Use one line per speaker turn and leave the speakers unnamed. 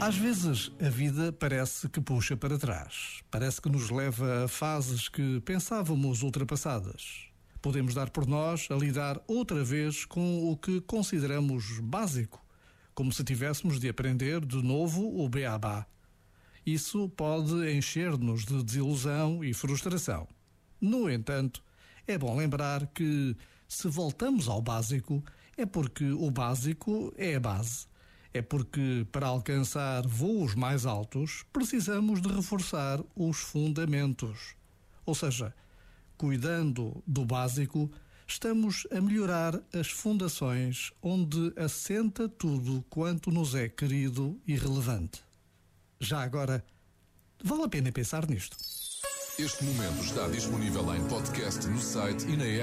Às vezes a vida parece que puxa para trás, parece que nos leva a fases que pensávamos ultrapassadas. Podemos dar por nós a lidar outra vez com o que consideramos básico, como se tivéssemos de aprender de novo o beabá. Isso pode encher-nos de desilusão e frustração. No entanto, é bom lembrar que, se voltamos ao básico, é porque o básico é a base é porque, para alcançar voos mais altos, precisamos de reforçar os fundamentos. Ou seja, cuidando do básico, estamos a melhorar as fundações onde assenta tudo quanto nos é querido e relevante. Já agora, vale a pena pensar nisto.
Este momento está disponível em podcast no site e na app.